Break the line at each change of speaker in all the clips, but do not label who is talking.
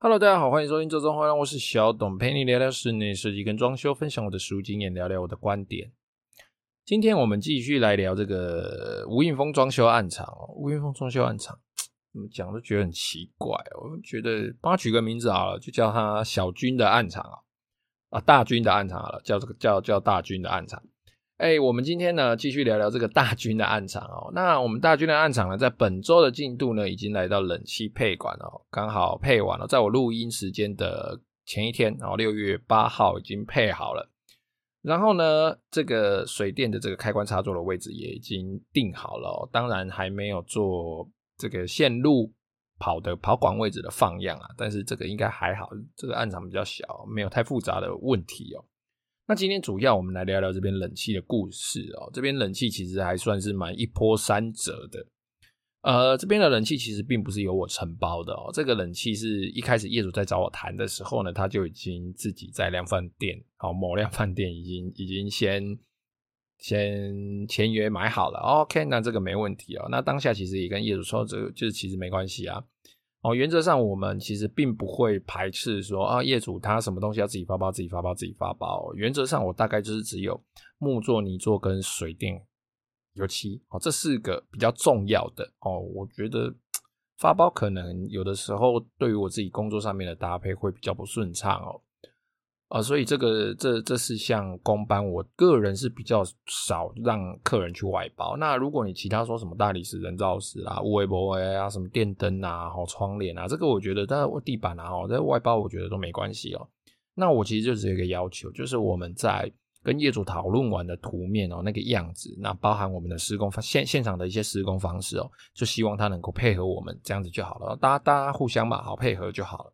Hello，大家好，欢迎收听周中欢迎，我是小董，陪你聊聊室内设计跟装修，分享我的实务经验，聊聊我的观点。今天我们继续来聊这个吴英峰装修案场哦。吴英峰装修案场 怎么讲都觉得很奇怪哦。我觉得帮他取个名字好了，就叫他小军的案场啊，啊大军的案场好了，叫这个叫叫大军的案场。哎、我们今天呢继续聊聊这个大军的案场哦。那我们大军的案场呢，在本周的进度呢，已经来到冷气配管哦，刚好配完了，在我录音时间的前一天，然后六月八号已经配好了。然后呢，这个水电的这个开关插座的位置也已经定好了哦，当然还没有做这个线路跑的跑管位置的放样啊，但是这个应该还好，这个案场比较小，没有太复杂的问题哦。那今天主要我们来聊聊这边冷气的故事哦。这边冷气其实还算是蛮一波三折的。呃，这边的冷气其实并不是由我承包的哦。这个冷气是一开始业主在找我谈的时候呢，他就已经自己在量贩店，好，某量贩店已经已经先先签约买好了。OK，那这个没问题哦。那当下其实也跟业主说，这个就是其实没关系啊。哦，原则上我们其实并不会排斥说啊，业主他什么东西要自己发包，自己发包，自己发包。原则上我大概就是只有木作、泥作跟水电、油漆哦，这四个比较重要的哦。我觉得发包可能有的时候对于我自己工作上面的搭配会比较不顺畅哦。啊、所以这个这这四项工班，我个人是比较少让客人去外包。那如果你其他说什么大理石、人造石啊、微波啊、什么电灯啊、好窗帘啊，这个我觉得，但是地板啊，在外包我觉得都没关系哦。那我其实就只有一个要求，就是我们在跟业主讨论完的图面哦，那个样子，那包含我们的施工现现场的一些施工方式哦，就希望他能够配合我们这样子就好了，大家大家互相嘛，好配合就好了。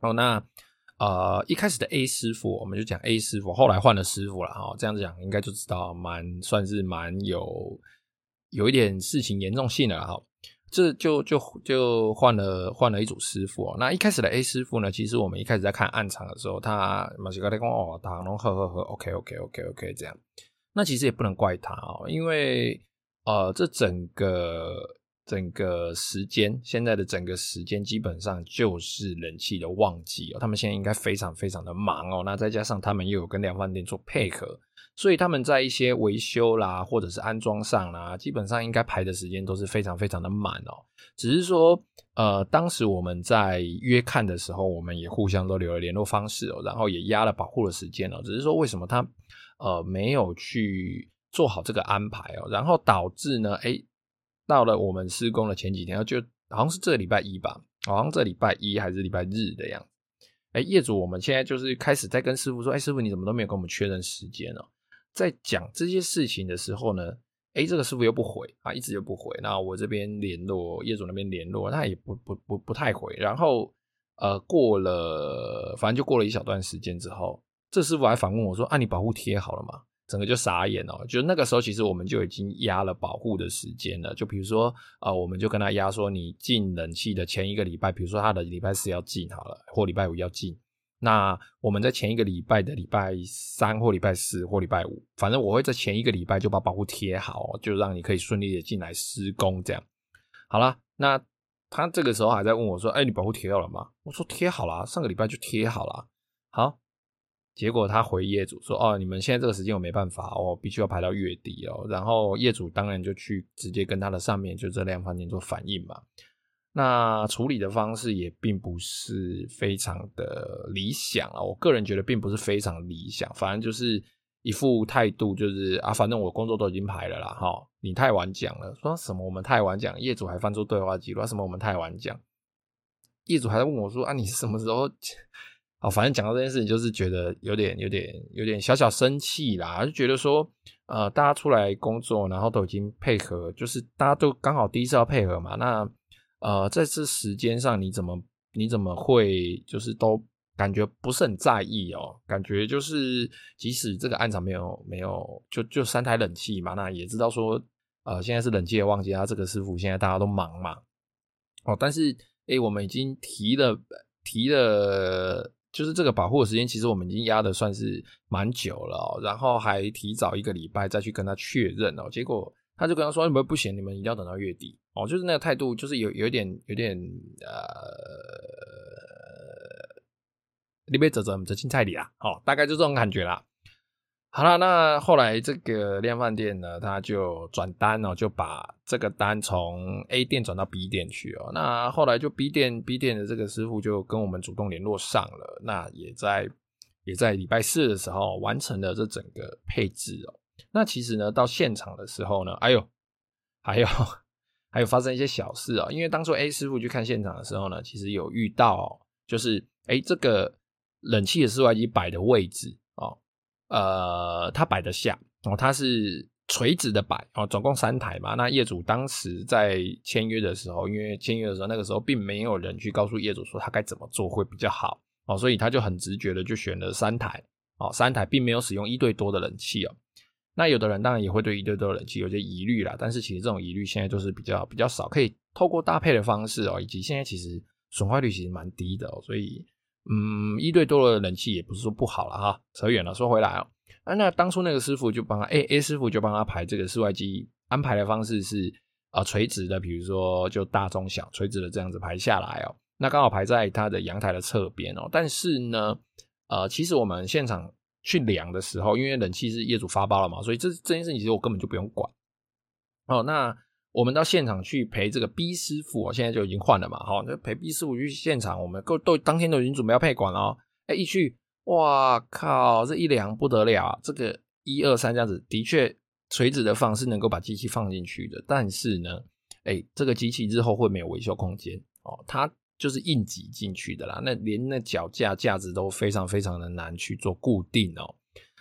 哦，那。呃，一开始的 A 师傅，我们就讲 A 师傅，后来换了师傅了哈。这样讲，应该就知道蛮算是蛮有有一点事情严重性的哈。这就就就换了换了一组师傅。那一开始的 A 师傅呢，其实我们一开始在看案场的时候，他马西格雷公哦，他侬呵呵呵，OK OK OK OK 这样。那其实也不能怪他哦，因为呃，这整个。整个时间，现在的整个时间基本上就是冷气的旺季哦。他们现在应该非常非常的忙哦。那再加上他们又有跟量贩店做配合，所以他们在一些维修啦，或者是安装上啦，基本上应该排的时间都是非常非常的满哦。只是说，呃，当时我们在约看的时候，我们也互相都留了联络方式哦，然后也压了保护的时间哦。只是说，为什么他呃没有去做好这个安排哦，然后导致呢，诶到了我们施工的前几天，就好像是这个礼拜一吧，好像这礼拜一还是礼拜日的样子。哎，业主，我们现在就是开始在跟师傅说，哎，师傅你怎么都没有跟我们确认时间呢？在讲这些事情的时候呢，哎，这个师傅又不回啊，一直又不回。那我这边联络业主那边联络，他也不不不不太回。然后呃，过了，反正就过了一小段时间之后，这师傅还反问我说，啊，你保护贴好了吗？整个就傻眼哦，就那个时候，其实我们就已经压了保护的时间了。就比如说，啊、我们就跟他压说，你进冷气的前一个礼拜，比如说他的礼拜四要进好了，或礼拜五要进，那我们在前一个礼拜的礼拜三或礼拜四或礼拜五，反正我会在前一个礼拜就把保护贴好，就让你可以顺利的进来施工。这样好了，那他这个时候还在问我说：“哎，你保护贴好了吗？”我说：“贴好了，上个礼拜就贴好了。”好。结果他回业主说：“哦，你们现在这个时间我没办法哦，必须要排到月底哦。”然后业主当然就去直接跟他的上面就这量贩店做反应嘛。那处理的方式也并不是非常的理想啊，我个人觉得并不是非常理想。反正就是一副态度，就是啊，反正我工作都已经排了啦，哈，你太晚讲了，说什么我们太晚讲，业主还翻出对话记录，什么我们太晚讲，业主还在问我说：“啊，你是什么时候？”哦，反正讲到这件事情，就是觉得有点、有点、有点小小生气啦，就觉得说，呃，大家出来工作，然后都已经配合，就是大家都刚好第一次要配合嘛，那呃，在这时间上，你怎么你怎么会就是都感觉不是很在意哦？感觉就是即使这个案场没有没有，就就三台冷气嘛，那也知道说，呃，现在是冷气的旺季，他这个师傅现在大家都忙嘛，哦，但是诶，我们已经提了提了。就是这个保护的时间，其实我们已经压的算是蛮久了，然后还提早一个礼拜再去跟他确认哦，结果他就跟他说：“你们不行，你们一定要等到月底哦。”就是那个态度，就是有有点有点呃你别走走，我们青菜里啦，哦，大概就这种感觉啦。好了，那后来这个量贩店呢，他就转单哦，就把这个单从 A 店转到 B 店去哦。那后来就 B 店 B 店的这个师傅就跟我们主动联络上了，那也在也在礼拜四的时候完成了这整个配置哦。那其实呢，到现场的时候呢，哎呦，还有 还有发生一些小事啊，因为当初 A 师傅去看现场的时候呢，其实有遇到，就是哎这个冷气的室外机摆的位置。呃，它摆得下哦，它是垂直的摆哦，总共三台嘛。那业主当时在签约的时候，因为签约的时候那个时候并没有人去告诉业主说他该怎么做会比较好哦，所以他就很直觉的就选了三台哦，三台并没有使用一对多的冷气哦。那有的人当然也会对一对多冷气有些疑虑啦，但是其实这种疑虑现在就是比较比较少，可以透过搭配的方式哦，以及现在其实损坏率其实蛮低的哦，所以。嗯，一对多的冷气也不是说不好了哈，扯远了，说回来哦，啊，那当初那个师傅就帮他，A A 师傅就帮他排这个室外机安排的方式是啊、垂直的，比如说就大中小垂直的这样子排下来哦，那刚好排在他的阳台的侧边哦，但是呢，呃，其实我们现场去量的时候，因为冷气是业主发包了嘛，所以这这件事情其实我根本就不用管哦，那。我们到现场去陪这个 B 师傅，哦，现在就已经换了嘛，好，那陪 B 师傅去现场，我们都都当天都已经准备要配管了哦，哎，一去，哇靠，这一量不得了，这个一二三这样子，的确垂直的放是能够把机器放进去的，但是呢，哎，这个机器日后会没有维修空间哦，它就是硬挤进去的啦，那连那脚架架子都非常非常的难去做固定哦，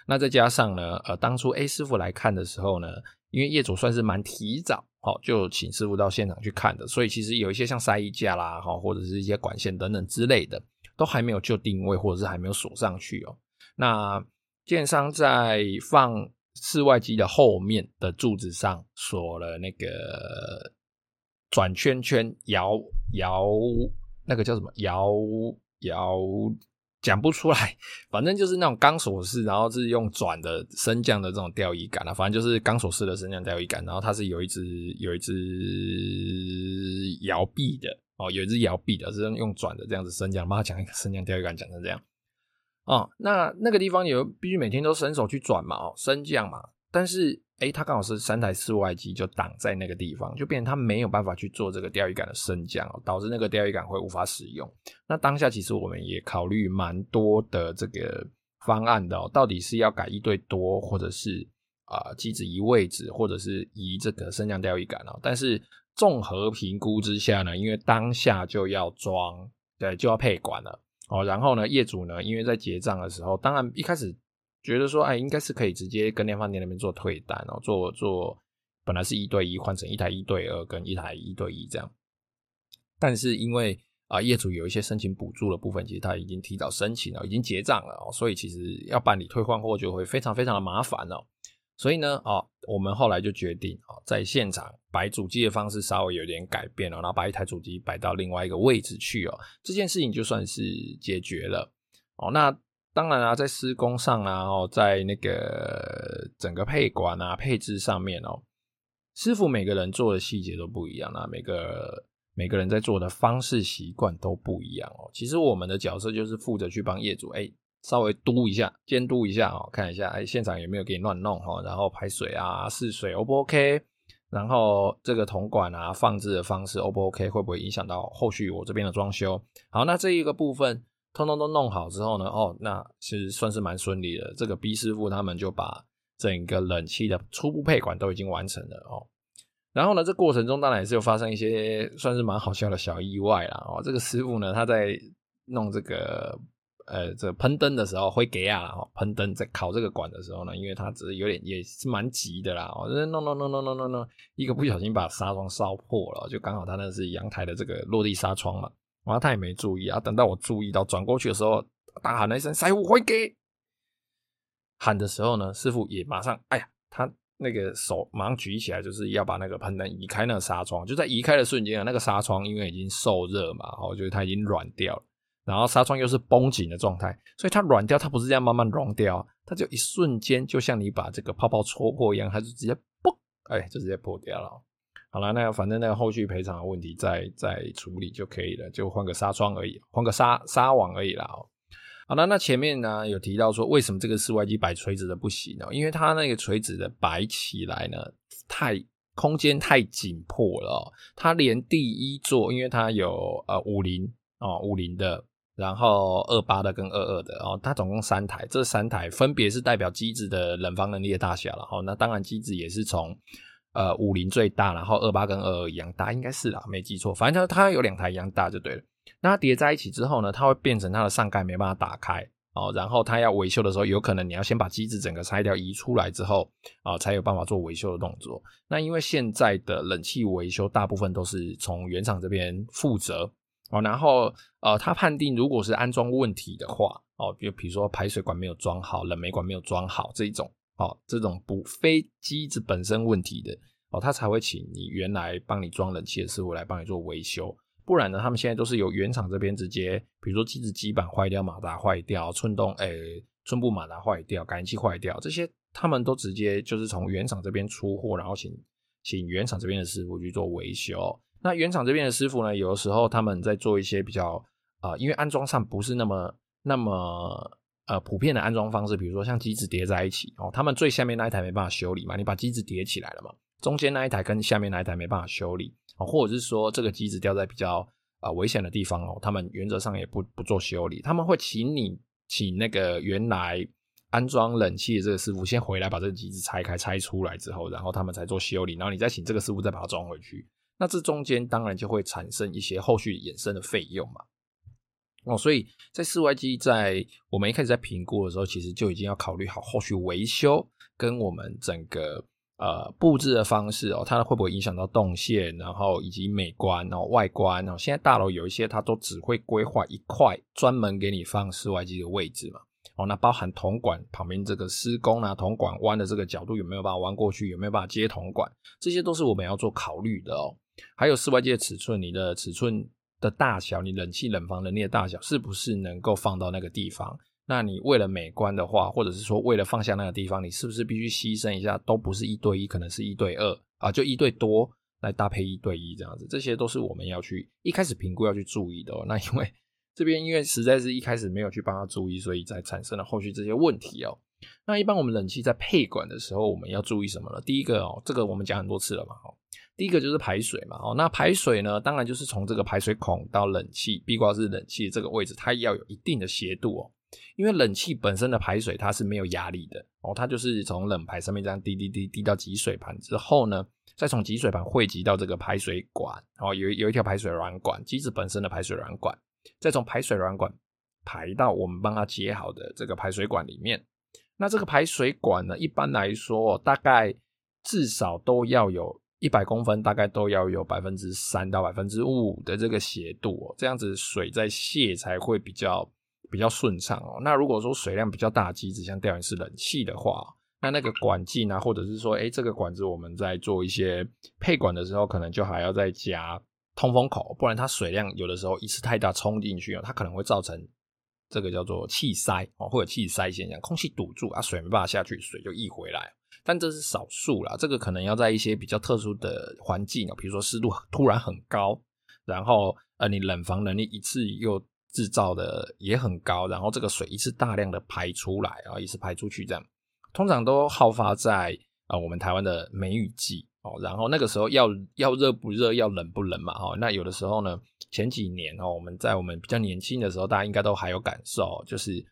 那再加上呢，呃，当初 A 师傅来看的时候呢，因为业主算是蛮提早。好，就请师傅到现场去看的，所以其实有一些像塞衣架啦，哈，或者是一些管线等等之类的，都还没有就定位，或者是还没有锁上去哦。那建商在放室外机的后面的柱子上锁了那个转圈圈摇摇，那个叫什么摇摇。讲不出来，反正就是那种钢索式，然后是用转的升降的这种吊椅杆啊，反正就是钢索式的升降吊椅杆，然后它是有一只有一只摇臂的哦，有一只摇臂的，是用转的这样子升降。妈讲一个升降吊椅杆讲成这样哦，那那个地方有必须每天都伸手去转嘛，哦，升降嘛，但是。诶，它刚好是三台室外机就挡在那个地方，就变成它没有办法去做这个钓鱼杆的升降，导致那个钓鱼杆会无法使用。那当下其实我们也考虑蛮多的这个方案的哦，到底是要改一对多，或者是啊机子移位置，或者是移这个升降钓鱼杆哦。但是综合评估之下呢，因为当下就要装，对，就要配管了哦。然后呢，业主呢，因为在结账的时候，当然一开始。觉得说，哎，应该是可以直接跟量贩店那边做退单哦，做做本来是一对一换成一台一对二跟一台一对一这样，但是因为啊业主有一些申请补助的部分，其实他已经提早申请了，已经结账了哦，所以其实要办理退换货就会非常非常的麻烦哦。所以呢，哦，我们后来就决定哦，在现场摆主机的方式稍微有点改变了，然后把一台主机摆到另外一个位置去哦，这件事情就算是解决了哦。那。当然啊，在施工上啊，哦，在那个整个配管啊、配置上面哦，师傅每个人做的细节都不一样啊，每个每个人在做的方式习惯都不一样哦。其实我们的角色就是负责去帮业主，哎，稍微督一下、监督一下哦，看一下哎，现场有没有给你乱弄哈，然后排水啊、试水 O 不 OK，然后这个铜管啊放置的方式 O 不 OK，会不会影响到后续我这边的装修？好，那这一个部分。通通都弄好之后呢，哦，那其实算是蛮顺利的。这个 B 师傅他们就把整个冷气的初步配管都已经完成了哦。然后呢，这过程中当然也是有发生一些算是蛮好笑的小意外啦。哦，这个师傅呢，他在弄这个呃这喷灯的时候会给啊，喷灯在烤这个管的时候呢，因为他只是有点也是蛮急的啦，哦，弄弄弄弄弄弄弄，一个不小心把纱窗烧破了，就刚好他那是阳台的这个落地纱窗嘛。然后他也没注意啊，等到我注意到转过去的时候，大喊了一声“师傅会给”，喊的时候呢，师傅也马上，哎呀，他那个手马上举起来，就是要把那个喷灯移开那个纱窗。就在移开的瞬间啊，那个纱窗因为已经受热嘛，我觉得它已经软掉了。然后纱窗又是绷紧的状态，所以它软掉，它不是这样慢慢融掉，它就一瞬间，就像你把这个泡泡戳破一样，它就直接嘣，哎，就直接破掉了。好了，那、反正那个后续赔偿的问题再再处理就可以了，就换个纱窗而已，换个纱纱网而已啦。好了，那前面呢有提到说，为什么这个室外机摆垂直的不行呢？因为它那个垂直的摆起来呢，太空间太紧迫了。它连第一座，因为它有呃五零哦五零的，然后二八的跟二二的哦，它总共三台，这三台分别是代表机子的冷防能力的大小了。哦，那当然机子也是从呃五零最大，然后二八跟二二一样大，应该是啦，没记错。反正它它有两台一样大就对了。那它叠在一起之后呢，它会变成它的上盖没办法打开哦，然后它要维修的时候，有可能你要先把机子整个拆掉移出来之后啊，才有办法做维修的动作。那因为现在的冷气维修大部分都是从原厂这边负责哦，然后呃，他判定如果是安装问题的话哦，比如比如说排水管没有装好、冷媒管没有装好这一种哦，这种不非机子本身问题的哦，他才会请你原来帮你装冷气的师傅来帮你做维修。不然呢，他们现在都是由原厂这边直接，比如说机子基板坏掉、马达坏掉、寸动诶、欸、寸部马达坏掉、感应器坏掉，这些他们都直接就是从原厂这边出货，然后请请原厂这边的师傅去做维修。那原厂这边的师傅呢，有的时候他们在做一些比较啊、因为安装上不是那么那么呃普遍的安装方式，比如说像机子叠在一起哦，他们最下面那一台没办法修理嘛，你把机子叠起来了嘛，中间那一台跟下面那一台没办法修理。或者是说这个机子掉在比较啊、呃、危险的地方哦，他们原则上也不不做修理，他们会请你请那个原来安装冷气的这个师傅先回来把这个机子拆开拆出来之后，然后他们才做修理，然后你再请这个师傅再把它装回去。那这中间当然就会产生一些后续衍生的费用嘛。哦，所以在室外机在我们一开始在评估的时候，其实就已经要考虑好后续维修跟我们整个。呃，布置的方式哦，它会不会影响到动线，然后以及美观，然后外观哦。现在大楼有一些，它都只会规划一块专门给你放室外机的位置嘛。哦，那包含铜管旁边这个施工啊，铜管弯的这个角度有没有办法弯过去，有没有办法接铜管，这些都是我们要做考虑的哦。还有室外机的尺寸，你的尺寸的大小，你冷气冷房能力的大小，是不是能够放到那个地方？那你为了美观的话，或者是说为了放下那个地方，你是不是必须牺牲一下？都不是一对一，可能是一对二啊，就一对多来搭配一对一这样子，这些都是我们要去一开始评估要去注意的哦。那因为这边因为实在是一开始没有去帮他注意，所以才产生了后续这些问题哦。那一般我们冷气在配管的时候，我们要注意什么呢？第一个哦，这个我们讲很多次了嘛，哦，第一个就是排水嘛，哦，那排水呢，当然就是从这个排水孔到冷气壁挂式冷气这个位置，它要有一定的斜度哦。因为冷气本身的排水它是没有压力的哦，它就是从冷排上面这样滴滴滴滴到集水盘之后呢，再从集水盘汇集到这个排水管哦，有有一条排水软管，机子本身的排水软管，再从排水软管排到我们帮它接好的这个排水管里面。那这个排水管呢，一般来说大概至少都要有一百公分，大概都要有百分之三到百分之五的这个斜度哦，这样子水在泄才会比较。比较顺畅哦。那如果说水量比较大机子，像吊顶式冷气的话，那那个管径啊，或者是说，哎，这个管子我们在做一些配管的时候，可能就还要再加通风口，不然它水量有的时候一次太大冲进去哦，它可能会造成这个叫做气塞哦，或者气塞现象，空气堵住啊，水没办法下去，水就溢回来。但这是少数啦，这个可能要在一些比较特殊的环境哦，比如说湿度突然很高，然后呃，你冷房能力一次又。制造的也很高，然后这个水一次大量的排出来啊，一次排出去这样，通常都好发在、呃、我们台湾的梅雨季哦，然后那个时候要要热不热，要冷不冷嘛哦，那有的时候呢，前几年哦，我们在我们比较年轻的时候，大家应该都还有感受，就是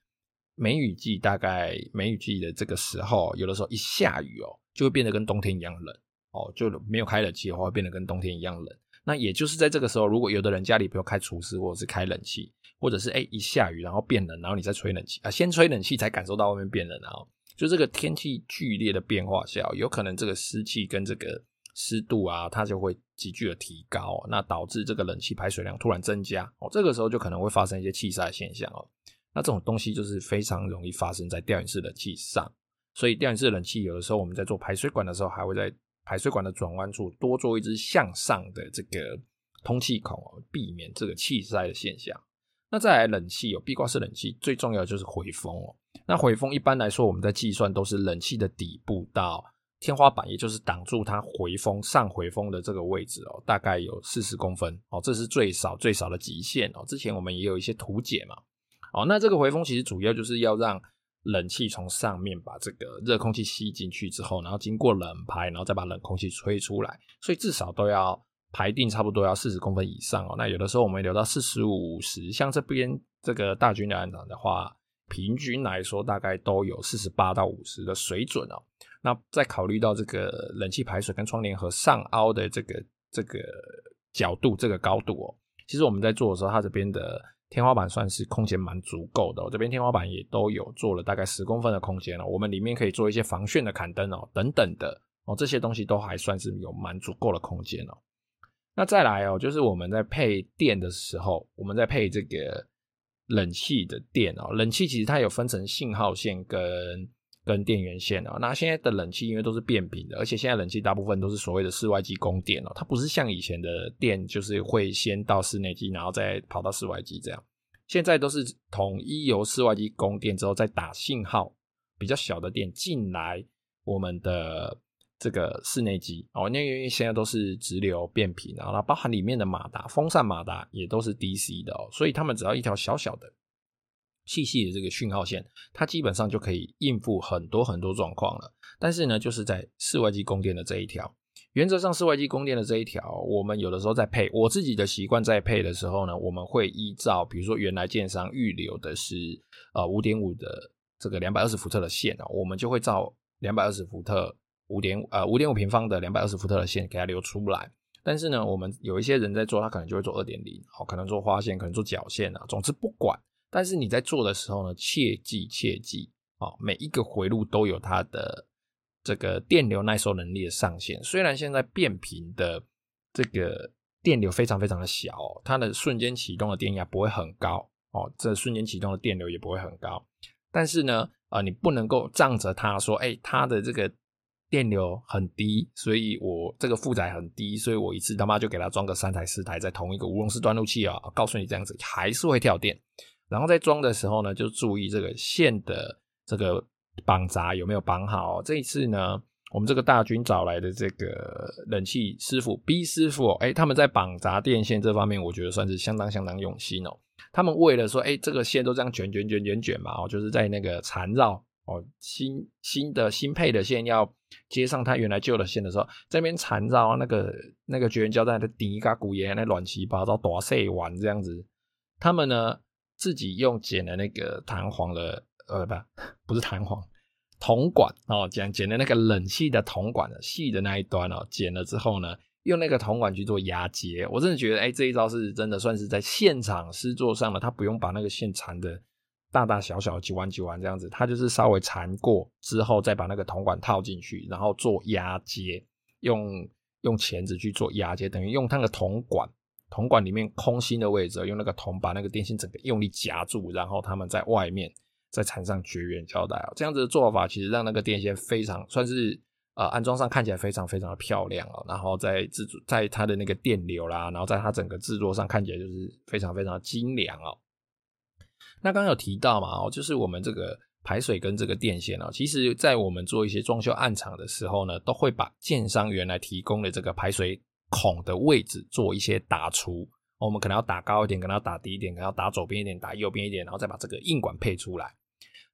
梅雨季大概梅雨季的这个时候，有的时候一下雨哦，就会变得跟冬天一样冷哦，就没有开冷气的话，会变得跟冬天一样冷。那也就是在这个时候，如果有的人家里比如开除湿或者是开冷气。或者是哎、一下雨然后变冷，然后你再吹冷气啊，先吹冷气才感受到外面变冷，然后就这个天气剧烈的变化下，有可能这个湿气跟这个湿度啊，它就会急剧的提高，那导致这个冷气排水量突然增加哦，这个时候就可能会发生一些气塞现象哦。那这种东西就是非常容易发生在吊顶式冷气上，所以吊顶式冷气有的时候我们在做排水管的时候，还会在排水管的转弯处多做一只向上的这个通气孔，避免这个气塞的现象。那再来冷气有壁挂式冷气，最重要的就是回风哦。那回风一般来说，我们在计算都是冷气的底部到天花板，也就是挡住它回风上回风的这个位置哦，大概有四十公分哦，这是最少最少的极限哦。之前我们也有一些图解嘛，哦，那这个回风其实主要就是要让冷气从上面把这个热空气吸进去之后，然后经过冷排，然后再把冷空气吹出来，所以至少都要排定差不多要四十公分以上哦。那有的时候我们留到四十五十，像这边这个大军的案场的话，平均来说大概都有四十八到五十的水准哦。那再考虑到这个冷气排水跟窗帘盒上凹的这个这个角度、这个高度哦，其实我们在做的时候，它这边的。天花板算是空间蛮足够的，这边天花板也都有做了大概十公分的空间了，我们里面可以做一些防眩的砍灯哦，等等的哦，这些东西都还算是有蛮足够的空间哦，那再来哦，就是我们在配电的时候，我们在配这个冷气的电哦，冷气其实它有分成信号线跟。跟电源线哦，那现在的冷气因为都是变频的，而且现在冷气大部分都是所谓的室外机供电哦，它不是像以前的电，就是会先到室内机，然后再跑到室外机这样。现在都是统一由室外机供电之后，再打信号比较小的电进来我们的这个室内机哦，因为现在都是直流变频，然后包含里面的马达、风扇马达也都是 DC 的哦，所以他们只要一条小小的。细细的这个讯号线，它基本上就可以应付很多很多状况了。但是呢，就是在室外机供电的这一条，原则上室外机供电的这一条，我们有的时候在配，我自己的习惯在配的时候呢，我们会依照，比如说原来建商预留的是呃五点五的这个两百二十伏特的线啊，我们就会照两百二十伏特五点呃五点五平方的两百二十伏特的线给它留出来。但是呢，我们有一些人在做，他可能就会做二点零，好，可能做花线，可能做角线啊，总之不管。但是你在做的时候呢，切记切记啊，每一个回路都有它的这个电流耐受能力的上限。虽然现在变频的这个电流非常非常的小，它的瞬间启动的电压不会很高哦，这瞬间启动的电流也不会很高。但是呢，啊，你不能够仗着它说，哎，它的这个电流很低，所以我这个负载很低，所以我一次他妈就给它装个三台四台在同一个无熔丝断路器啊，告诉你这样子还是会跳电。然后在装的时候呢，就注意这个线的这个绑闸有没有绑好。这一次呢，我们这个大军找来的这个冷气师傅 B 师傅，哎，他们在绑闸电线这方面，我觉得算是相当相当用心哦。他们为了说，哎，这个线都这样卷卷卷卷卷嘛，哦，就是在那个缠绕哦，新新的新配的线要接上它原来旧的线的时候，这边缠绕那个那个绝缘胶带的底嘎骨沿那乱七八糟大细丸这样子，他们呢。自己用剪的那个弹簧的，呃，不，不是弹簧，铜管哦，剪剪的那个冷气的铜管的细的那一端哦，剪了之后呢，用那个铜管去做压接，我真的觉得，哎，这一招是真的算是在现场施作上了，他不用把那个线缠的大大小小几弯几弯这样子，他就是稍微缠过之后，再把那个铜管套进去，然后做压接，用用钳子去做压接，等于用那个铜管。铜管里面空心的位置，用那个铜把那个电线整个用力夹住，然后他们在外面再缠上绝缘胶带哦。这样子的做法其实让那个电线非常算是呃安装上看起来非常非常的漂亮哦。然后在制作在它的那个电流啦，然后在它整个制作上看起来就是非常非常的精良哦。那刚刚有提到嘛哦，就是我们这个排水跟这个电线哦，其实在我们做一些装修暗场的时候呢，都会把建商原来提供的这个排水。孔的位置做一些打除，我们可能要打高一点，可能要打低一点，可能要打左边一点，打右边一点，然后再把这个硬管配出来。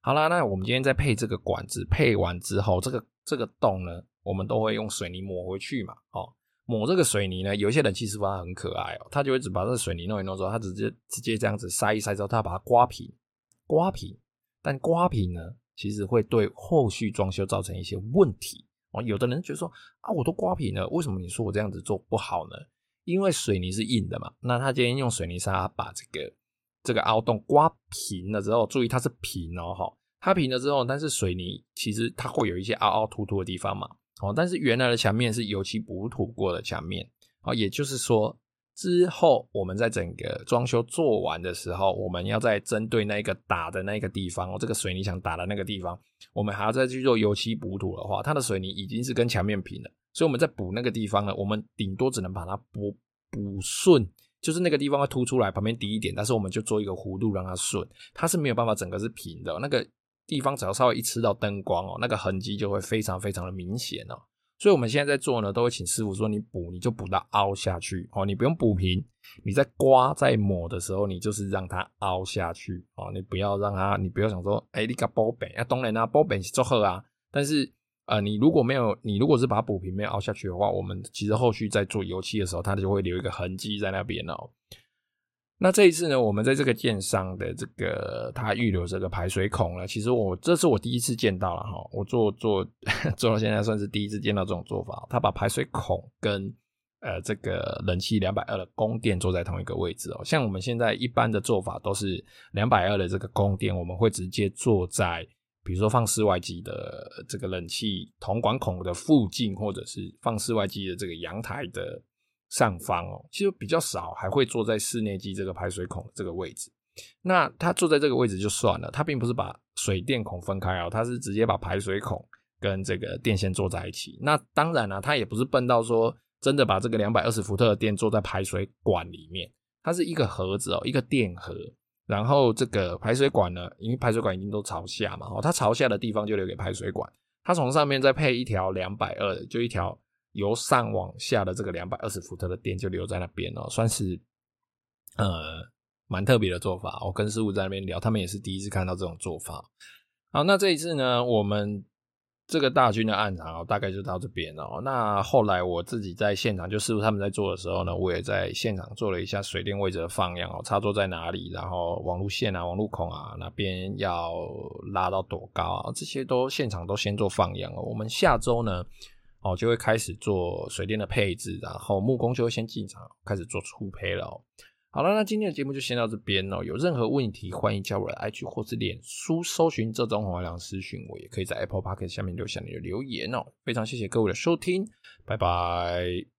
好啦，那我们今天再配这个管子，配完之后，这个这个洞呢，我们都会用水泥抹回去嘛。哦，抹这个水泥呢，有些冷气师傅他很可爱哦，他就会只把这个水泥弄一弄之后，他直接直接这样子塞一塞之后，他把它刮平，刮平。但刮平呢，其实会对后续装修造成一些问题。哦，有的人觉得说啊，我都刮平了，为什么你说我这样子做不好呢？因为水泥是硬的嘛。那他今天用水泥沙把这个这个凹洞刮平了之后，注意它是平哦，哈，它平了之后，但是水泥其实它会有一些凹凹凸凸的地方嘛。哦，但是原来的墙面是油漆补土过的墙面，哦，也就是说。之后，我们在整个装修做完的时候，我们要再针对那个打的那个地方，哦，这个水泥墙打的那个地方，我们还要再去做油漆补土的话，它的水泥已经是跟墙面平了，所以我们在补那个地方呢，我们顶多只能把它补补顺，就是那个地方会凸出来，旁边低一点，但是我们就做一个弧度让它顺，它是没有办法整个是平的，那个地方只要稍微一吃到灯光哦，那个痕迹就会非常非常的明显哦。所以我们现在在做呢，都会请师傅说，你补你就补到凹下去哦，你不用补平。你在刮在抹的时候，你就是让它凹下去哦，你不要让它，你不要想说，哎、欸，你个包本啊，当然啊，包本是做好啊，但是呃，你如果没有，你如果是把它补平没有凹下去的话，我们其实后续在做油漆的时候，它就会留一个痕迹在那边哦。那这一次呢，我们在这个建商的这个他预留这个排水孔了。其实我这是我第一次见到了哈，我做做 做到现在算是第一次见到这种做法。他把排水孔跟呃这个冷气两百二的供电做在同一个位置哦。像我们现在一般的做法都是两百二的这个供电，我们会直接做在比如说放室外机的这个冷气铜管孔的附近，或者是放室外机的这个阳台的。上方哦，其实比较少，还会坐在室内机这个排水孔这个位置。那他坐在这个位置就算了，他并不是把水电孔分开哦，他是直接把排水孔跟这个电线做在一起。那当然了，他也不是笨到说真的把这个两百二十伏特的电做在排水管里面，它是一个盒子哦，一个电盒。然后这个排水管呢，因为排水管已经都朝下嘛，哦，它朝下的地方就留给排水管，它从上面再配一条两百二的，就一条。由上往下的这个两百二十伏特的电就留在那边哦，算是呃蛮特别的做法。我跟师傅在那边聊，他们也是第一次看到这种做法。好，那这一次呢，我们这个大军的案场哦，大概就到这边哦。那后来我自己在现场，就师傅他们在做的时候呢，我也在现场做了一下水电位置的放样哦，插座在哪里，然后网路线啊、网路孔啊，那边要拉到多高啊，这些都现场都先做放样哦。我们下周呢。哦，就会开始做水电的配置，然后木工就会先进场开始做粗胚了哦。好了，那今天的节目就先到这边哦。有任何问题，欢迎加我的 IG 或是脸书搜寻这种黄良私讯我，也可以在 Apple Park 下面留下你的留言哦。非常谢谢各位的收听，拜拜。